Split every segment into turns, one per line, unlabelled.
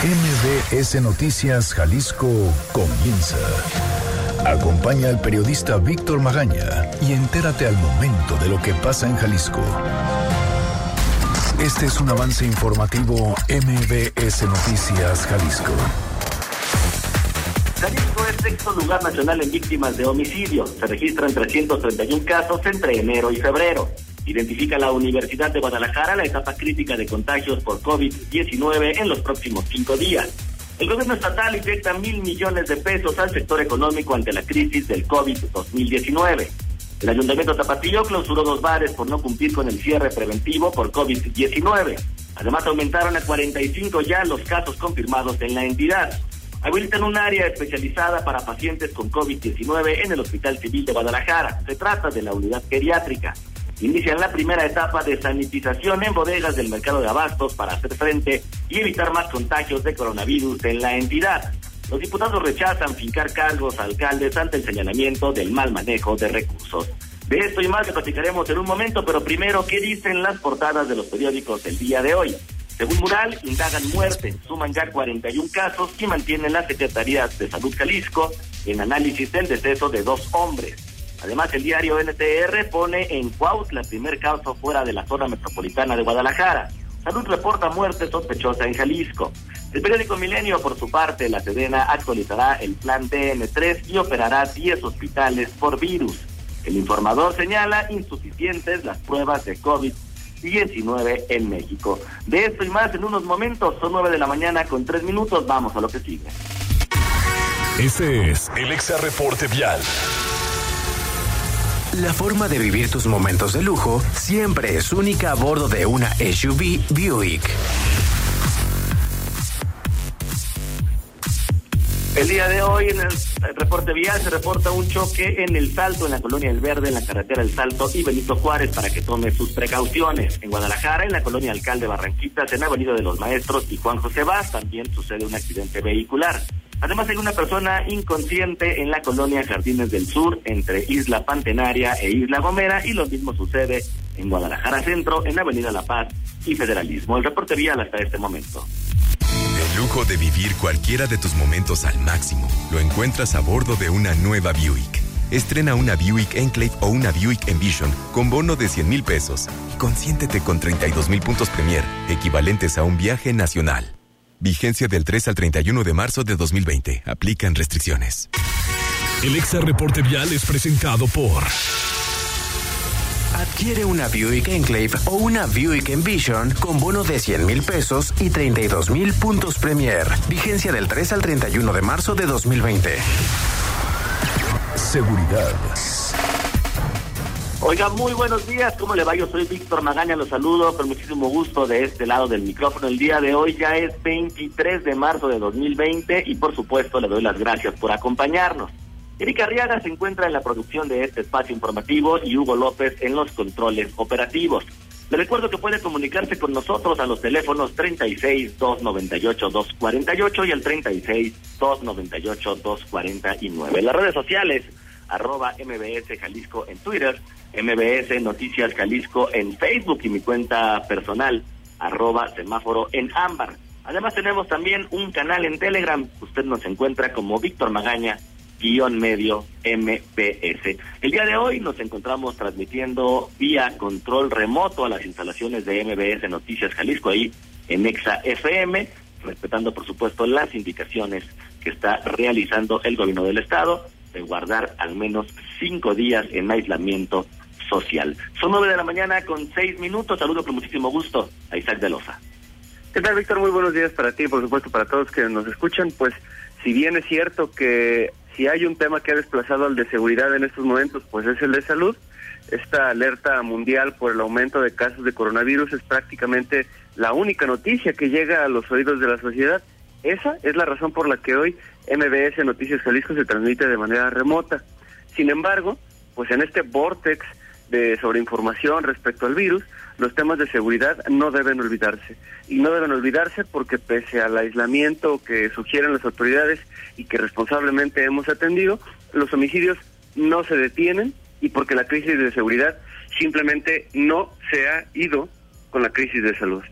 MBS Noticias Jalisco comienza. Acompaña al periodista Víctor Magaña y entérate al momento de lo que pasa en Jalisco. Este es un avance informativo MBS Noticias Jalisco.
Jalisco es sexto lugar nacional en víctimas de homicidio. Se registran 331 casos entre enero y febrero. Identifica la Universidad de Guadalajara la etapa crítica de contagios por COVID-19 en los próximos cinco días. El gobierno estatal inyecta mil millones de pesos al sector económico ante la crisis del COVID-2019. El Ayuntamiento Tapatillo clausuró dos bares por no cumplir con el cierre preventivo por COVID-19. Además, aumentaron a 45 ya los casos confirmados en la entidad. Habilitan un área especializada para pacientes con COVID-19 en el Hospital Civil de Guadalajara. Se trata de la unidad geriátrica inician la primera etapa de sanitización en bodegas del mercado de abastos para hacer frente y evitar más contagios de coronavirus en la entidad. Los diputados rechazan fincar cargos a alcaldes ante el señalamiento del mal manejo de recursos. De esto y más que platicaremos en un momento, pero primero, ¿qué dicen las portadas de los periódicos el día de hoy? Según Mural, indagan muerte, suman ya 41 casos y mantienen la Secretaría de Salud Jalisco en análisis del deceso de dos hombres. Además, el diario NTR pone en Cuautla el primer caso fuera de la zona metropolitana de Guadalajara. Salud reporta muerte sospechosa en Jalisco. El periódico Milenio, por su parte, la Sedena actualizará el plan DN3 y operará 10 hospitales por virus. El informador señala insuficientes las pruebas de COVID-19 en México. De esto y más en unos momentos, son 9 de la mañana con 3 minutos, vamos a lo que sigue.
Este es el Exa Reporte Vial.
La forma de vivir tus momentos de lujo siempre es única a bordo de una SUV Buick.
El día de hoy en el reporte vial se reporta un choque en el Salto, en la colonia El Verde, en la carretera El Salto y Benito Juárez para que tome sus precauciones. En Guadalajara, en la colonia Alcalde Barranquitas, en Avenida de los Maestros y Juan José Vaz también sucede un accidente vehicular. Además hay una persona inconsciente en la colonia Jardines del Sur entre Isla Pantenaria e Isla Gomera y lo mismo sucede en Guadalajara Centro, en Avenida La Paz y Federalismo. El reporte vial hasta este momento.
El lujo de vivir cualquiera de tus momentos al máximo lo encuentras a bordo de una nueva Buick. Estrena una Buick Enclave o una Buick Envision con bono de 100 mil pesos y consiéntete con 32 mil puntos Premier, equivalentes a un viaje nacional. Vigencia del 3 al 31 de marzo de 2020. Aplican restricciones.
El Exa Reporte Vial es presentado por...
Adquiere una Buick Enclave o una Buick Envision con bono de 100 mil pesos y 32 mil puntos Premier. Vigencia del 3 al 31 de marzo de 2020.
Seguridad.
Oiga, muy buenos días. ¿Cómo le va? Yo soy Víctor Magaña. Los saludo con muchísimo gusto de este lado del micrófono. El día de hoy ya es 23 de marzo de 2020 y por supuesto le doy las gracias por acompañarnos. Erika Arriaga se encuentra en la producción de este espacio informativo y Hugo López en los controles operativos. Le recuerdo que puede comunicarse con nosotros a los teléfonos 36 298 248 y el 36 298 249. Las redes sociales arroba MBS Jalisco en Twitter, MBS Noticias Jalisco en Facebook y mi cuenta personal, arroba semáforo en ámbar. Además tenemos también un canal en Telegram, usted nos encuentra como Víctor Magaña, guion medio MPS. El día de hoy nos encontramos transmitiendo vía control remoto a las instalaciones de MBS Noticias Jalisco ahí en Exa FM, respetando por supuesto las indicaciones que está realizando el gobierno del estado de guardar al menos cinco días en aislamiento social. Son nueve de la mañana con seis minutos. Saludo con muchísimo gusto a Isaac de Loza.
¿Qué tal, Víctor? Muy buenos días para ti y por supuesto para todos que nos escuchan. Pues si bien es cierto que si hay un tema que ha desplazado al de seguridad en estos momentos, pues es el de salud. Esta alerta mundial por el aumento de casos de coronavirus es prácticamente la única noticia que llega a los oídos de la sociedad. Esa es la razón por la que hoy MBS Noticias Jalisco se transmite de manera remota. Sin embargo, pues en este vortex de sobreinformación respecto al virus, los temas de seguridad no deben olvidarse. Y no deben olvidarse porque pese al aislamiento que sugieren las autoridades y que responsablemente hemos atendido, los homicidios no se detienen y porque la crisis de seguridad simplemente no se ha ido con la crisis de salud.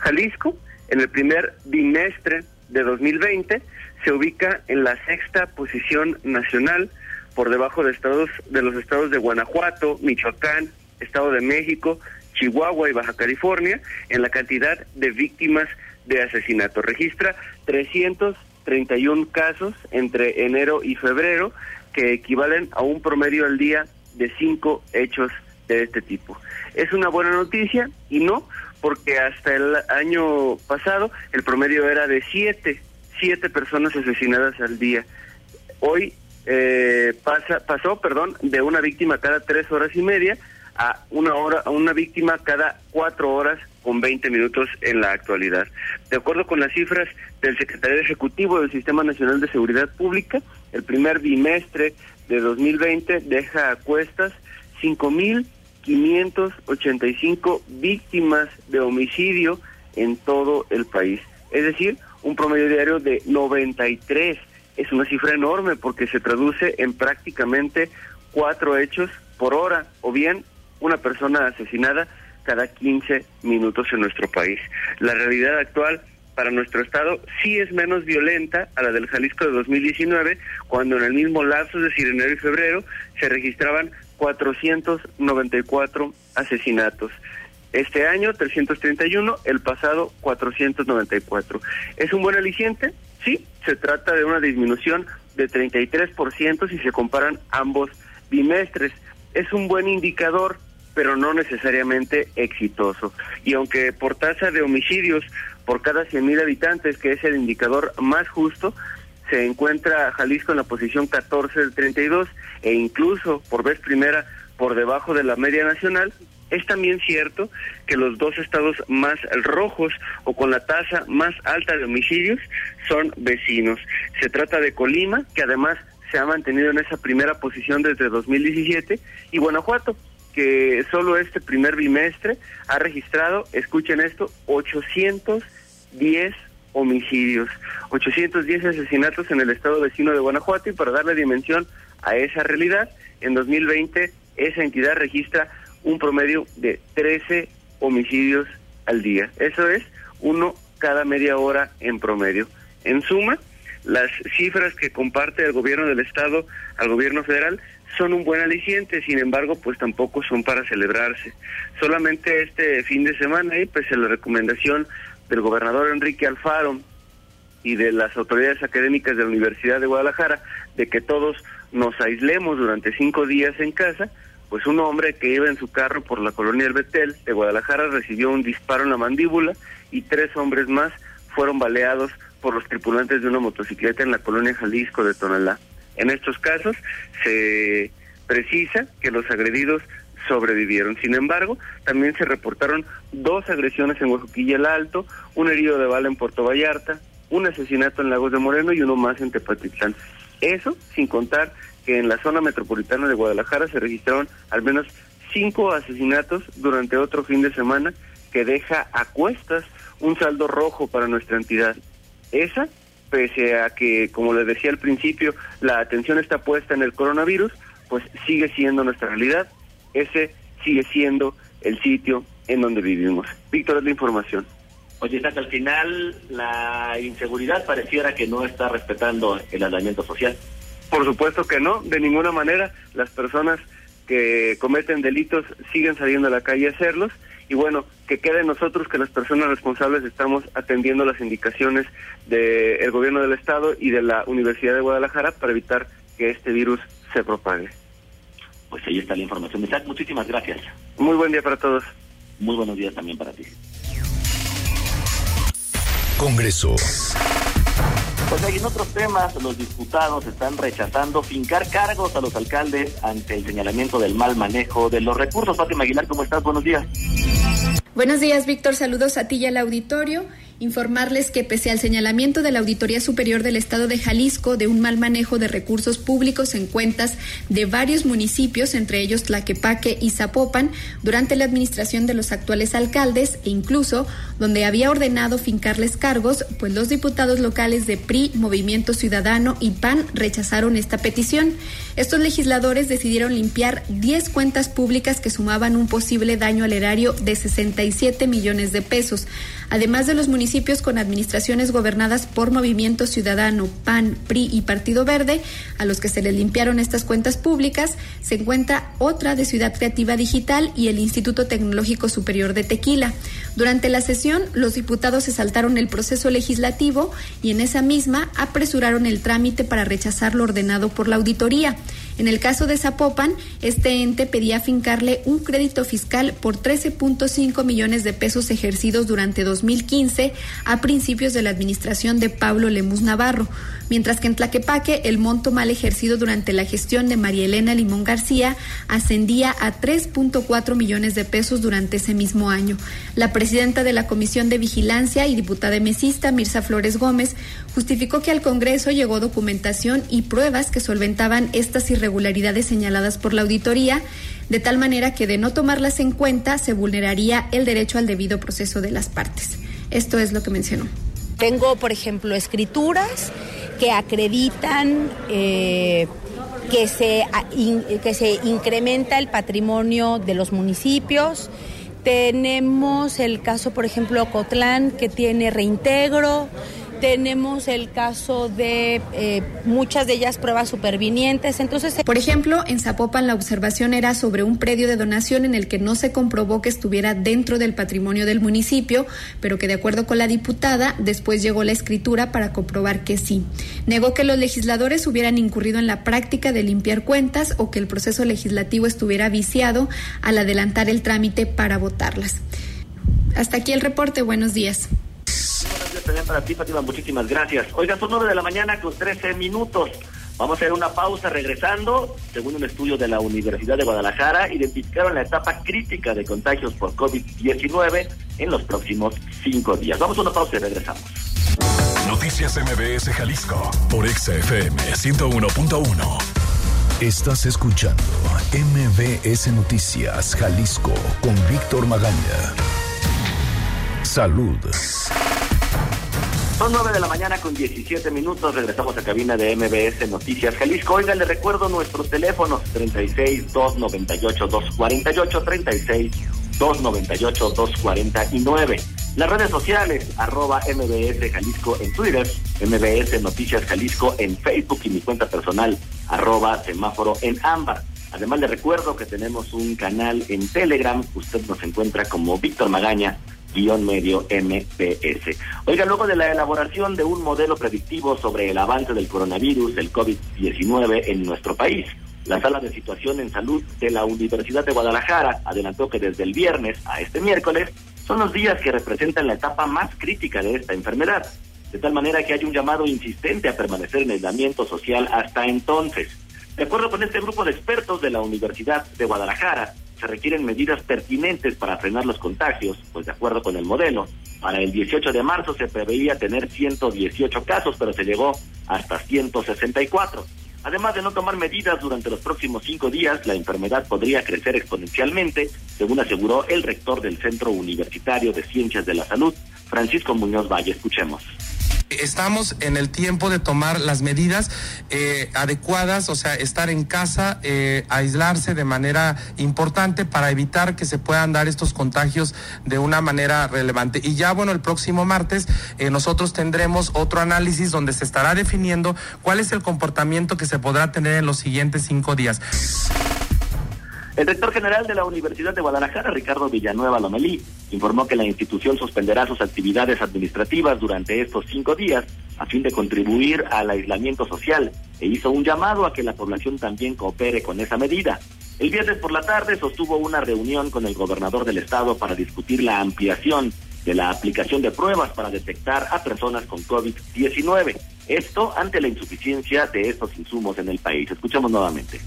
Jalisco, en el primer bimestre de 2020 se ubica en la sexta posición nacional por debajo de estados de los estados de Guanajuato, Michoacán, Estado de México, Chihuahua y Baja California en la cantidad de víctimas de asesinato. Registra 331 casos entre enero y febrero que equivalen a un promedio al día de cinco hechos de este tipo. Es una buena noticia y no, porque hasta el año pasado el promedio era de siete, siete personas asesinadas al día. Hoy eh, pasa, pasó, perdón, de una víctima cada tres horas y media a una hora, a una víctima cada cuatro horas con 20 minutos en la actualidad. De acuerdo con las cifras del Secretario Ejecutivo del Sistema Nacional de Seguridad Pública, el primer bimestre de 2020 deja a cuestas 5.585 víctimas de homicidio en todo el país. Es decir, un promedio diario de 93. Es una cifra enorme porque se traduce en prácticamente cuatro hechos por hora o bien una persona asesinada cada 15 minutos en nuestro país. La realidad actual para nuestro estado sí es menos violenta a la del Jalisco de 2019, cuando en el mismo lapso, es decir, enero y febrero, se registraban 494 asesinatos. Este año 331, el pasado 494. ¿Es un buen aliciente? Sí, se trata de una disminución de 33% si se comparan ambos bimestres. Es un buen indicador pero no necesariamente exitoso. Y aunque por tasa de homicidios por cada 100.000 habitantes, que es el indicador más justo, se encuentra Jalisco en la posición 14 del 32 e incluso por vez primera por debajo de la media nacional, es también cierto que los dos estados más rojos o con la tasa más alta de homicidios son vecinos. Se trata de Colima, que además se ha mantenido en esa primera posición desde 2017, y Guanajuato, que solo este primer bimestre ha registrado, escuchen esto, 810 homicidios, 810 asesinatos en el estado vecino de Guanajuato y para darle dimensión a esa realidad, en 2020 esa entidad registra un promedio de 13 homicidios al día. Eso es uno cada media hora en promedio. En suma, las cifras que comparte el gobierno del estado al gobierno federal son un buen aliciente, sin embargo, pues tampoco son para celebrarse. Solamente este fin de semana, y pues en la recomendación del gobernador Enrique Alfaro y de las autoridades académicas de la Universidad de Guadalajara, de que todos nos aislemos durante cinco días en casa, pues un hombre que iba en su carro por la colonia El Betel de Guadalajara recibió un disparo en la mandíbula y tres hombres más fueron baleados por los tripulantes de una motocicleta en la colonia Jalisco de Tonalá. En estos casos se precisa que los agredidos sobrevivieron. Sin embargo, también se reportaron dos agresiones en Oaxaquilla el Alto, un herido de bala en Puerto Vallarta, un asesinato en Lagos de Moreno y uno más en Tepatitlán. Eso sin contar que en la zona metropolitana de Guadalajara se registraron al menos cinco asesinatos durante otro fin de semana que deja a cuestas un saldo rojo para nuestra entidad. Esa pese a que, como les decía al principio, la atención está puesta en el coronavirus, pues sigue siendo nuestra realidad. Ese sigue siendo el sitio en donde vivimos. Víctor, es la información.
Oye, que al final la inseguridad pareciera que no está respetando el aislamiento social.
Por supuesto que no, de ninguna manera. Las personas que cometen delitos siguen saliendo a la calle a hacerlos y bueno, que quede nosotros que las personas responsables estamos atendiendo las indicaciones del gobierno del estado y de la Universidad de Guadalajara para evitar que este virus se propague.
Pues ahí está la información. Isaac, muchísimas gracias.
Muy buen día para todos.
Muy buenos días también para ti.
Congreso.
Pues ahí en otros temas, los diputados están rechazando fincar cargos a los alcaldes ante el señalamiento del mal manejo de los recursos. Fátima Aguilar, ¿cómo estás? Buenos días.
Buenos días, Víctor. Saludos a ti y al auditorio. Informarles que pese al señalamiento de la Auditoría Superior del Estado de Jalisco de un mal manejo de recursos públicos en cuentas de varios municipios, entre ellos Tlaquepaque y Zapopan, durante la administración de los actuales alcaldes e incluso donde había ordenado fincarles cargos, pues los diputados locales de PRI, Movimiento Ciudadano y PAN rechazaron esta petición. Estos legisladores decidieron limpiar 10 cuentas públicas que sumaban un posible daño al erario de 67 millones de pesos, además de los municipios con administraciones gobernadas por Movimiento Ciudadano, PAN, PRI y Partido Verde, a los que se les limpiaron estas cuentas públicas, se encuentra otra de Ciudad Creativa Digital y el Instituto Tecnológico Superior de Tequila. Durante la sesión, los diputados se saltaron el proceso legislativo y en esa misma apresuraron el trámite para rechazar lo ordenado por la auditoría. En el caso de Zapopan, este ente pedía fincarle un crédito fiscal por 13.5 millones de pesos ejercidos durante 2015 a principios de la administración de Pablo Lemus Navarro, mientras que en Tlaquepaque el monto mal ejercido durante la gestión de María Elena Limón García ascendía a 3.4 millones de pesos durante ese mismo año. La presidenta de la Comisión de Vigilancia y diputada mesista, Mirza Flores Gómez, justificó que al Congreso llegó documentación y pruebas que solventaban estas irregularidades irregularidades señaladas por la auditoría, de tal manera que de no tomarlas en cuenta se vulneraría el derecho al debido proceso de las partes. Esto es lo que mencionó.
Tengo, por ejemplo, escrituras que acreditan eh, que, se, que se incrementa el patrimonio de los municipios. Tenemos el caso, por ejemplo, Cotlán, que tiene reintegro. Tenemos el caso de eh, muchas de ellas pruebas supervinientes. Entonces,
por ejemplo, en Zapopan la observación era sobre un predio de donación en el que no se comprobó que estuviera dentro del patrimonio del municipio, pero que de acuerdo con la diputada, después llegó la escritura para comprobar que sí. Negó que los legisladores hubieran incurrido en la práctica de limpiar cuentas o que el proceso legislativo estuviera viciado al adelantar el trámite para votarlas. Hasta aquí el reporte. Buenos días
para ti, Fátima. Muchísimas gracias. Oiga, son nueve de la mañana con 13 minutos. Vamos a hacer una pausa regresando. Según un estudio de la Universidad de Guadalajara, identificaron la etapa crítica de contagios por COVID-19 en los próximos cinco días. Vamos a una pausa y regresamos.
Noticias MBS Jalisco por XFM 101.1. Estás escuchando MBS Noticias Jalisco con Víctor Magaña. Salud.
Son nueve de la mañana con 17 minutos. Regresamos a cabina de MBS Noticias Jalisco. Oiga, le recuerdo nuestros teléfonos 36 298 248 36 298 249. Las redes sociales, arroba MBS Jalisco en Twitter, MBS Noticias Jalisco en Facebook y mi cuenta personal, arroba semáforo en ámbar. Además le recuerdo que tenemos un canal en Telegram. Usted nos encuentra como Víctor Magaña guion medio MPS. Oiga, luego de la elaboración de un modelo predictivo sobre el avance del coronavirus, del COVID-19 en nuestro país, la sala de situación en salud de la Universidad de Guadalajara adelantó que desde el viernes a este miércoles son los días que representan la etapa más crítica de esta enfermedad, de tal manera que hay un llamado insistente a permanecer en aislamiento social hasta entonces. De acuerdo con este grupo de expertos de la Universidad de Guadalajara, se requieren medidas pertinentes para frenar los contagios, pues de acuerdo con el modelo, para el 18 de marzo se preveía tener 118 casos, pero se llegó hasta 164. Además de no tomar medidas durante los próximos cinco días, la enfermedad podría crecer exponencialmente, según aseguró el rector del Centro Universitario de Ciencias de la Salud, Francisco Muñoz Valle. Escuchemos.
Estamos en el tiempo de tomar las medidas eh, adecuadas, o sea, estar en casa, eh, aislarse de manera importante para evitar que se puedan dar estos contagios de una manera relevante. Y ya, bueno, el próximo martes eh, nosotros tendremos otro análisis donde se estará definiendo cuál es el comportamiento que se podrá tener en los siguientes cinco días.
El rector general de la Universidad de Guadalajara, Ricardo Villanueva Lomelí, informó que la institución suspenderá sus actividades administrativas durante estos cinco días a fin de contribuir al aislamiento social e hizo un llamado a que la población también coopere con esa medida. El viernes por la tarde sostuvo una reunión con el gobernador del estado para discutir la ampliación de la aplicación de pruebas para detectar a personas con COVID-19. Esto ante la insuficiencia de estos insumos en el país. Escuchamos nuevamente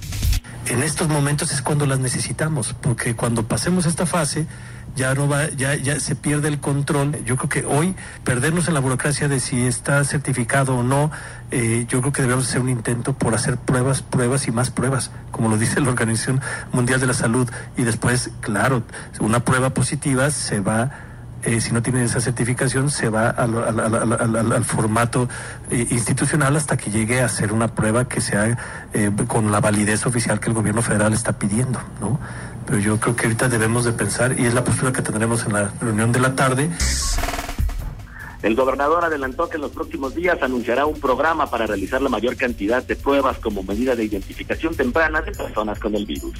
en estos momentos es cuando las necesitamos, porque cuando pasemos esta fase ya no va, ya, ya se pierde el control. Yo creo que hoy perdernos en la burocracia de si está certificado o no, eh, yo creo que debemos hacer un intento por hacer pruebas, pruebas y más pruebas, como lo dice la Organización Mundial de la Salud. Y después, claro, una prueba positiva se va eh, si no tiene esa certificación, se va al, formato eh, institucional hasta que llegue a ser una prueba que sea eh, con la validez oficial que el gobierno federal está pidiendo, ¿no? Pero yo creo que ahorita debemos de pensar, y es la postura que tendremos en la reunión de la tarde,
El gobernador adelantó que en los próximos días anunciará un programa para realizar la mayor cantidad de pruebas como medida de identificación temprana de personas con el virus.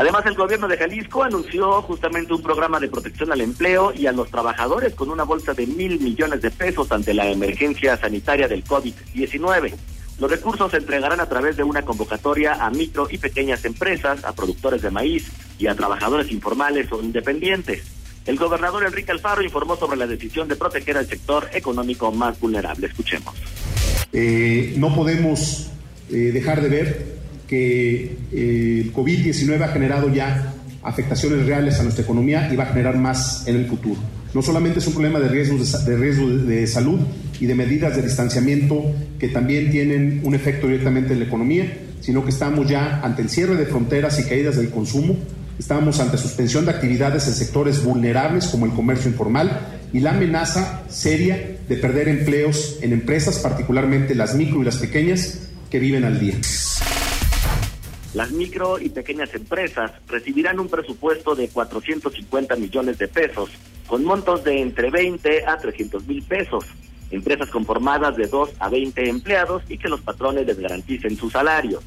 Además, el gobierno de Jalisco anunció justamente un programa de protección al empleo y a los trabajadores con una bolsa de mil millones de pesos ante la emergencia sanitaria del COVID-19. Los recursos se entregarán a través de una convocatoria a micro y pequeñas empresas, a productores de maíz y a trabajadores informales o independientes. El gobernador Enrique Alfaro informó sobre la decisión de proteger al sector económico más vulnerable. Escuchemos.
Eh, no podemos eh, dejar de ver que eh, el COVID-19 ha generado ya afectaciones reales a nuestra economía y va a generar más en el futuro. No solamente es un problema de riesgos de, riesgo de salud y de medidas de distanciamiento que también tienen un efecto directamente en la economía, sino que estamos ya ante el cierre de fronteras y caídas del consumo, estamos ante suspensión de actividades en sectores vulnerables como el comercio informal y la amenaza seria de perder empleos en empresas, particularmente las micro y las pequeñas, que viven al día.
Las micro y pequeñas empresas recibirán un presupuesto de 450 millones de pesos, con montos de entre 20 a 300 mil pesos. Empresas conformadas de 2 a 20 empleados y que los patrones les garanticen su salario.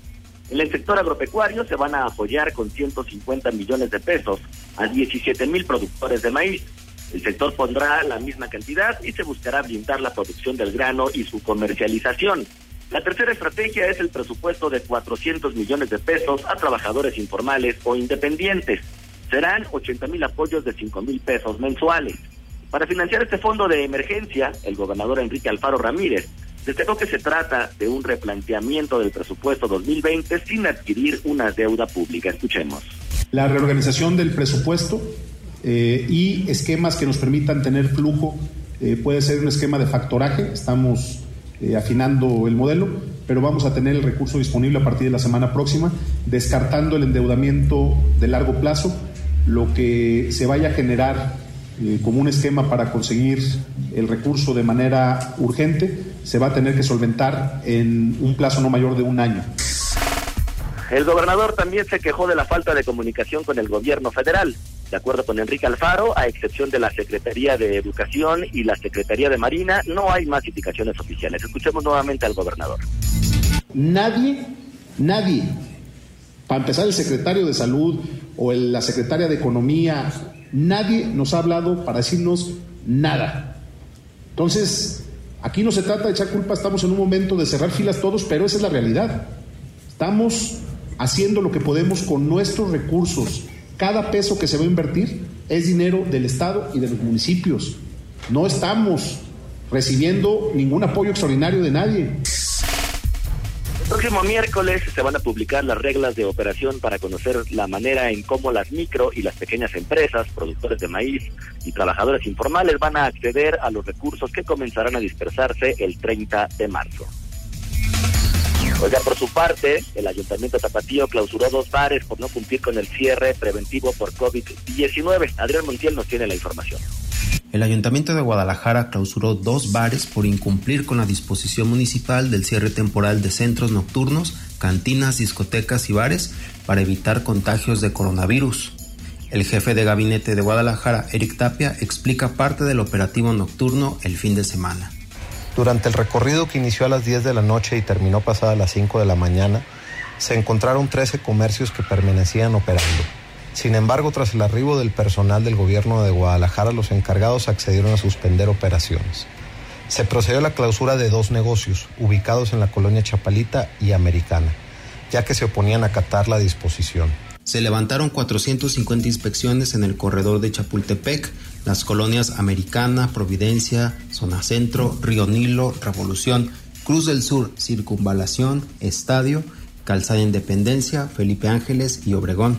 En el sector agropecuario se van a apoyar con 150 millones de pesos a 17 mil productores de maíz. El sector pondrá la misma cantidad y se buscará blindar la producción del grano y su comercialización. La tercera estrategia es el presupuesto de 400 millones de pesos a trabajadores informales o independientes. Serán 80 mil apoyos de 5 mil pesos mensuales. Para financiar este fondo de emergencia, el gobernador Enrique Alfaro Ramírez destacó que se trata de un replanteamiento del presupuesto 2020 sin adquirir una deuda pública. Escuchemos.
La reorganización del presupuesto eh, y esquemas que nos permitan tener flujo eh, puede ser un esquema de factoraje. Estamos eh, afinando el modelo, pero vamos a tener el recurso disponible a partir de la semana próxima, descartando el endeudamiento de largo plazo, lo que se vaya a generar eh, como un esquema para conseguir el recurso de manera urgente, se va a tener que solventar en un plazo no mayor de un año.
El gobernador también se quejó de la falta de comunicación con el gobierno federal. De acuerdo con Enrique Alfaro, a excepción de la Secretaría de Educación y la Secretaría de Marina, no hay más indicaciones oficiales. Escuchemos nuevamente al gobernador.
Nadie, nadie, para empezar el secretario de Salud o la secretaria de Economía, nadie nos ha hablado para decirnos nada. Entonces, aquí no se trata de echar culpa, estamos en un momento de cerrar filas todos, pero esa es la realidad. Estamos haciendo lo que podemos con nuestros recursos cada peso que se va a invertir es dinero del Estado y de los municipios. No estamos recibiendo ningún apoyo extraordinario de nadie.
El próximo miércoles se van a publicar las reglas de operación para conocer la manera en cómo las micro y las pequeñas empresas, productores de maíz y trabajadores informales van a acceder a los recursos que comenzarán a dispersarse el 30 de marzo. Oiga, por su parte, el Ayuntamiento Tapatío clausuró dos bares por no cumplir con el cierre preventivo por COVID-19. Adrián Montiel nos tiene la información.
El Ayuntamiento de Guadalajara clausuró dos bares por incumplir con la disposición municipal del cierre temporal de centros nocturnos, cantinas, discotecas y bares para evitar contagios de coronavirus. El jefe de gabinete de Guadalajara, Eric Tapia, explica parte del operativo nocturno el fin de semana.
Durante el recorrido que inició a las 10 de la noche y terminó pasada las 5 de la mañana, se encontraron 13 comercios que permanecían operando. Sin embargo, tras el arribo del personal del gobierno de Guadalajara, los encargados accedieron a suspender operaciones. Se procedió a la clausura de dos negocios, ubicados en la colonia Chapalita y Americana, ya que se oponían a acatar la disposición.
Se levantaron 450 inspecciones en el corredor de Chapultepec, las colonias Americana, Providencia, Zona Centro, Río Nilo, Revolución, Cruz del Sur, Circunvalación, Estadio, Calzada Independencia, Felipe Ángeles y Obregón.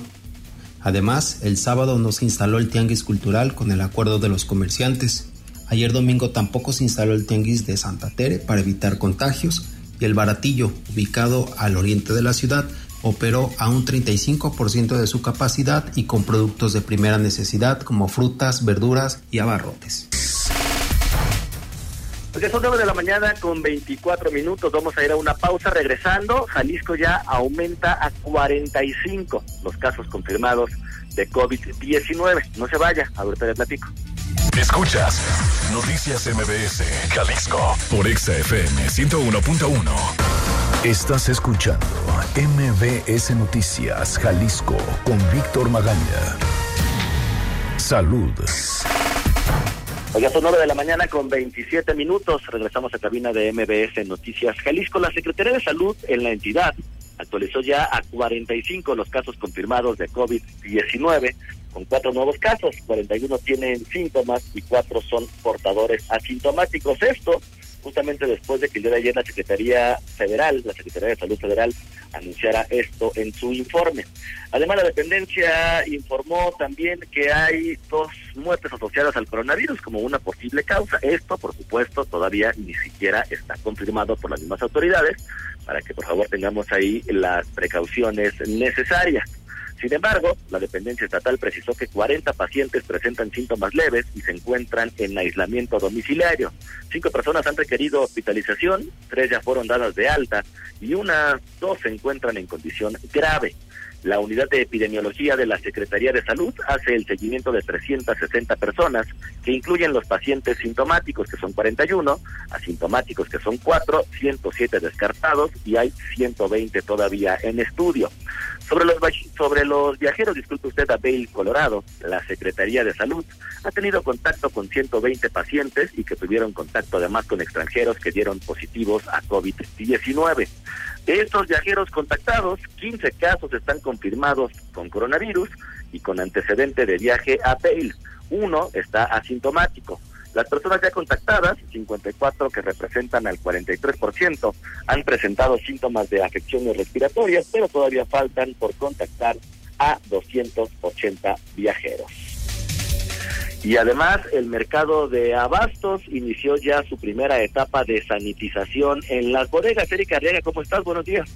Además, el sábado no se instaló el tianguis cultural con el acuerdo de los comerciantes. Ayer domingo tampoco se instaló el tianguis de Santa Tere para evitar contagios y el baratillo, ubicado al oriente de la ciudad, operó a un 35% de su capacidad y con productos de primera necesidad como frutas, verduras y abarrotes.
Porque son 9 de la mañana con 24 minutos. Vamos a ir a una pausa. Regresando, Jalisco ya aumenta a 45 los casos confirmados de COVID-19. No se vaya, ahorita les platico.
Escuchas Noticias MBS, Jalisco, por XFM 101.1. Estás escuchando MBS Noticias, Jalisco, con Víctor Magaña. Salud.
Hoy son 9 de la mañana con 27 minutos. Regresamos a cabina de MBS Noticias Jalisco. La Secretaría de Salud en la entidad actualizó ya a 45 los casos confirmados de COVID-19, con cuatro nuevos casos. 41 tienen síntomas y cuatro son portadores asintomáticos. Esto justamente después de que el día de ayer la Secretaría Federal, la Secretaría de Salud Federal, anunciara esto en su informe. Además, la dependencia informó también que hay dos muertes asociadas al coronavirus como una posible causa. Esto, por supuesto, todavía ni siquiera está confirmado por las mismas autoridades, para que por favor tengamos ahí las precauciones necesarias. Sin embargo, la dependencia estatal precisó que 40 pacientes presentan síntomas leves y se encuentran en aislamiento domiciliario. Cinco personas han requerido hospitalización, tres ya fueron dadas de alta y unas dos se encuentran en condición grave. La unidad de epidemiología de la Secretaría de Salud hace el seguimiento de 360 personas, que incluyen los pacientes sintomáticos, que son 41, asintomáticos, que son 4, 107 descartados y hay 120 todavía en estudio. Sobre los, sobre los viajeros, disculpe usted, a Bale, Colorado, la Secretaría de Salud ha tenido contacto con 120 pacientes y que tuvieron contacto además con extranjeros que dieron positivos a COVID-19. De estos viajeros contactados, 15 casos están confirmados con coronavirus y con antecedente de viaje a Bale. Uno está asintomático. Las personas ya contactadas, 54 que representan al 43%, han presentado síntomas de afecciones respiratorias, pero todavía faltan por contactar a 280 viajeros. Y además, el mercado de abastos inició ya su primera etapa de sanitización en las bodegas. Erika Arriaga, ¿cómo estás? Buenos días.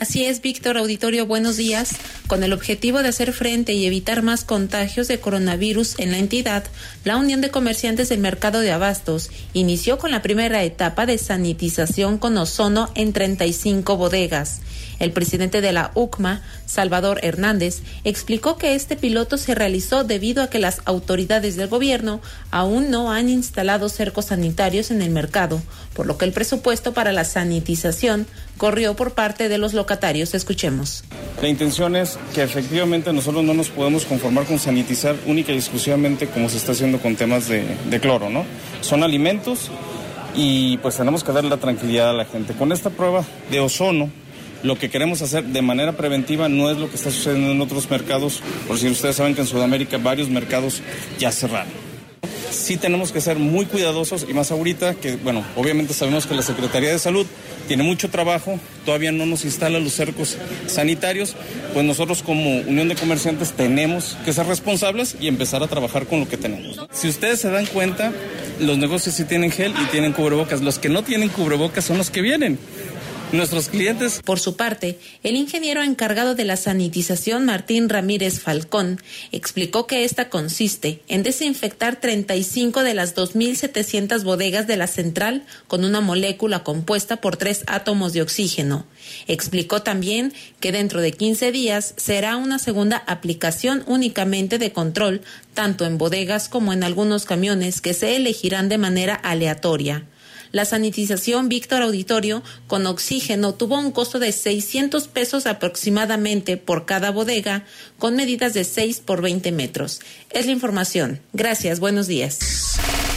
Así es, Víctor Auditorio, buenos días. Con el objetivo de hacer frente y evitar más contagios de coronavirus en la entidad, la Unión de Comerciantes del Mercado de Abastos inició con la primera etapa de sanitización con ozono en 35 bodegas. El presidente de la UCMA, Salvador Hernández, explicó que este piloto se realizó debido a que las autoridades del gobierno aún no han instalado cercos sanitarios en el mercado, por lo que el presupuesto para la sanitización corrió por parte de los locatarios. Escuchemos.
La intención es que efectivamente nosotros no nos podemos conformar con sanitizar única y exclusivamente como se está haciendo con temas de, cloro, ¿no? Son alimentos y pues tenemos que darle la tranquilidad a la gente. Con esta prueba de ozono, lo que queremos hacer de manera preventiva no es lo que está sucediendo en otros mercados, por si ustedes saben que en Sudamérica varios mercados ya cerraron. Sí tenemos que ser muy cuidadosos y más ahorita que, bueno, obviamente sabemos que la Secretaría de Salud tiene mucho trabajo, todavía no nos instala los cercos sanitarios, pues nosotros como Unión de Comerciantes tenemos que ser responsables y empezar a trabajar con lo que tenemos. Si ustedes se dan cuenta, los negocios sí tienen gel y tienen cubrebocas, los que no tienen cubrebocas son los que vienen nuestros clientes.
Por su parte, el ingeniero encargado de la sanitización, Martín Ramírez Falcón, explicó que esta consiste en desinfectar 35 de las 2.700 bodegas de la central con una molécula compuesta por tres átomos de oxígeno. Explicó también que dentro de 15 días será una segunda aplicación únicamente de control, tanto en bodegas como en algunos camiones que se elegirán de manera aleatoria. La sanitización Víctor Auditorio con oxígeno tuvo un costo de 600 pesos aproximadamente por cada bodega, con medidas de 6 por 20 metros. Es la información. Gracias, buenos días.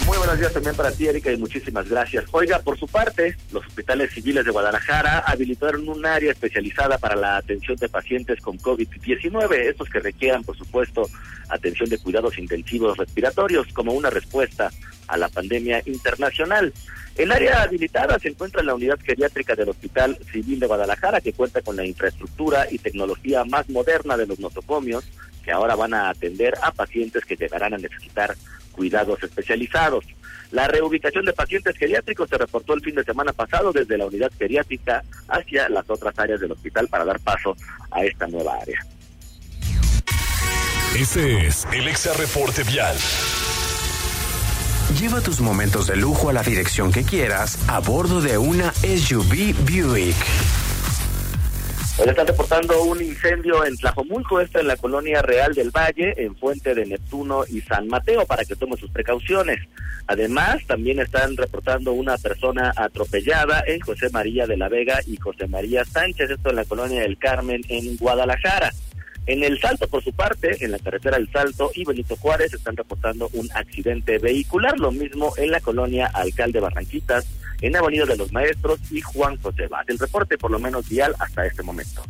Muy buenos días también para ti, Erika, y muchísimas gracias. Oiga, por su parte, los hospitales civiles de Guadalajara habilitaron un área especializada para la atención de pacientes con COVID-19, estos que requieran, por supuesto, atención de cuidados intensivos respiratorios como una respuesta a la pandemia internacional. El área habilitada se encuentra en la unidad geriátrica del Hospital Civil de Guadalajara, que cuenta con la infraestructura y tecnología más moderna de los nosocomios, que ahora van a atender a pacientes que llegarán a necesitar cuidados especializados. La reubicación de pacientes geriátricos se reportó el fin de semana pasado desde la unidad geriátrica hacia las otras áreas del hospital para dar paso a esta nueva área.
Este es el Exa Reporte Vial.
Lleva tus momentos de lujo a la dirección que quieras a bordo de una SUV Buick.
Hoy están reportando un incendio en Tlajomulco, esta en la colonia Real del Valle, en Fuente de Neptuno y San Mateo, para que tome sus precauciones. Además, también están reportando una persona atropellada en José María de la Vega y José María Sánchez, esto en la colonia del Carmen, en Guadalajara. En el Salto, por su parte, en la carretera El Salto y Benito Juárez están reportando un accidente vehicular, lo mismo en la colonia Alcalde Barranquitas, en Avenida de los Maestros y Juan José Vaz. El reporte por lo menos vial hasta este momento.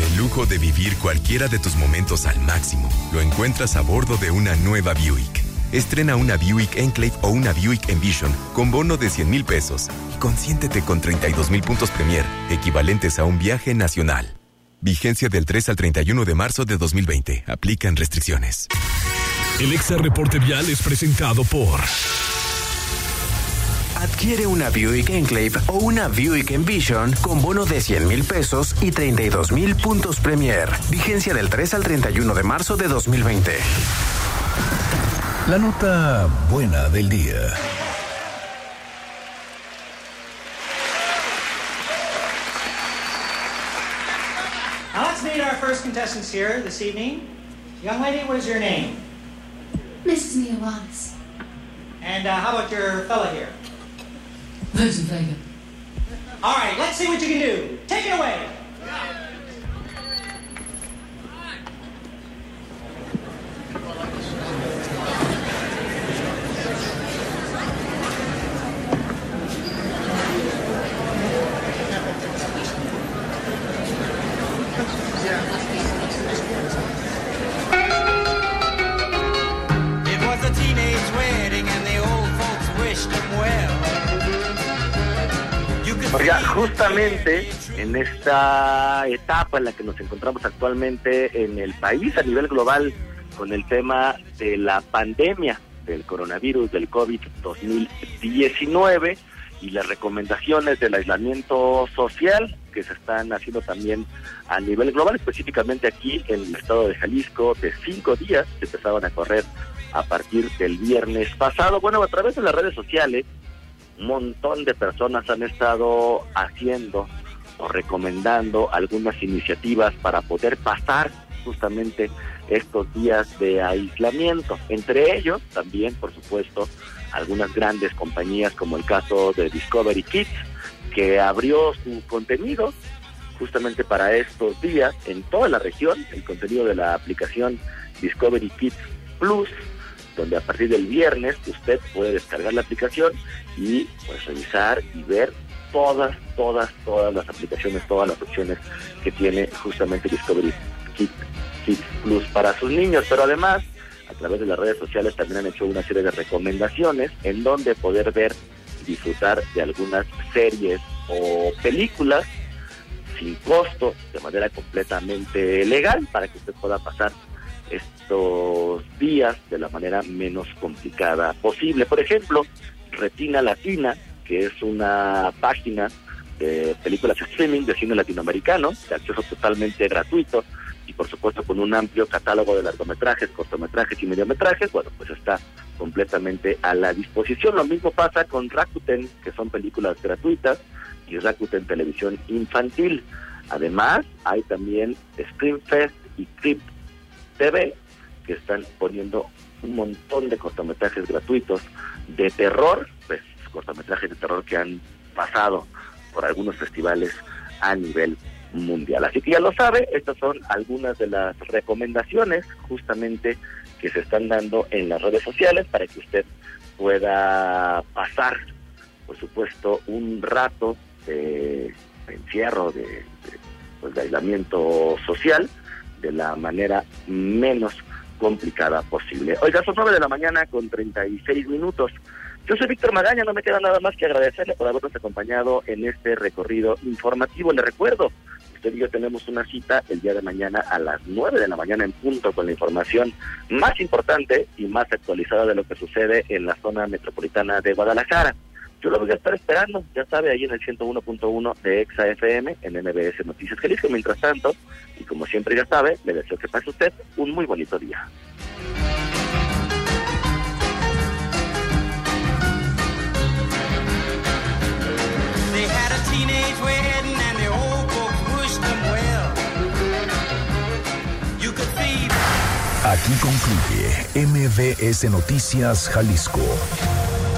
El lujo de vivir cualquiera de tus momentos al máximo lo encuentras a bordo de una nueva Buick. Estrena una Buick Enclave o una Buick Envision con bono de 100 mil pesos y consiéntete con 32 mil puntos Premier, equivalentes a un viaje nacional. Vigencia del 3 al 31 de marzo de 2020. Aplican restricciones.
El Exa Reporte Vial es presentado por...
Adquiere una Buick Enclave o una Buick Envision con bono de 100 mil pesos y 32 mil puntos Premier. Vigencia del 3 al 31 de marzo de 2020.
La nota buena del día.
Now let's meet our first contestants here this evening. Young lady, what is your name?
Mrs. Mia Wallace.
And uh, how about your fella here?
Vincent Vega.
All right, let's see what you can do. Take it away.
En esta etapa en la que nos encontramos actualmente en el país a nivel global con el tema de la pandemia del coronavirus del COVID-2019 y las recomendaciones del aislamiento social que se están haciendo también a nivel global, específicamente aquí en el estado de Jalisco, de cinco días que empezaban a correr a partir del viernes pasado. Bueno, a través de las redes sociales, montón de personas han estado haciendo o recomendando algunas iniciativas para poder pasar justamente estos días de aislamiento. Entre ellos, también, por supuesto, algunas grandes compañías como el caso de Discovery Kids, que abrió su contenido justamente para estos días en toda la región, el contenido de la aplicación Discovery Kids Plus, donde a partir del viernes usted puede descargar la aplicación y pues revisar y ver todas, todas, todas las aplicaciones, todas las opciones que tiene justamente Discovery Kids, Kids Plus para sus niños, pero además a través de las redes sociales también han hecho una serie de recomendaciones en donde poder ver y disfrutar de algunas series o películas sin costo, de manera completamente legal, para que usted pueda pasar estos días de la manera menos complicada posible. Por ejemplo, Retina Latina, que es una página de películas streaming de cine latinoamericano, de acceso totalmente gratuito y por supuesto con un amplio catálogo de largometrajes, cortometrajes y mediometrajes, bueno, pues está completamente a la disposición. Lo mismo pasa con Rakuten, que son películas gratuitas, y Rakuten Televisión Infantil. Además, hay también Screenfest y Trip TV, que están poniendo un montón de cortometrajes gratuitos de terror, pues cortometrajes de terror que han pasado por algunos festivales a nivel mundial. Así que ya lo sabe, estas son algunas de las recomendaciones justamente que se están dando en las redes sociales para que usted pueda pasar, por supuesto, un rato de, encierro, de, pues, de aislamiento social de la manera menos complicada posible. Oiga, son 9 de la mañana con 36 minutos. Yo soy Víctor Magaña, no me queda nada más que agradecerle por habernos acompañado en este recorrido informativo. Le recuerdo, usted y yo tenemos una cita el día de mañana a las 9 de la mañana en punto con la información más importante y más actualizada de lo que sucede en la zona metropolitana de Guadalajara. Yo lo voy a estar esperando, ya sabe, ahí en el 101.1 de Exa FM en MBS Noticias Jalisco. Mientras tanto, y como siempre ya sabe, le deseo que pase usted un muy bonito día.
Aquí concluye MBS Noticias Jalisco.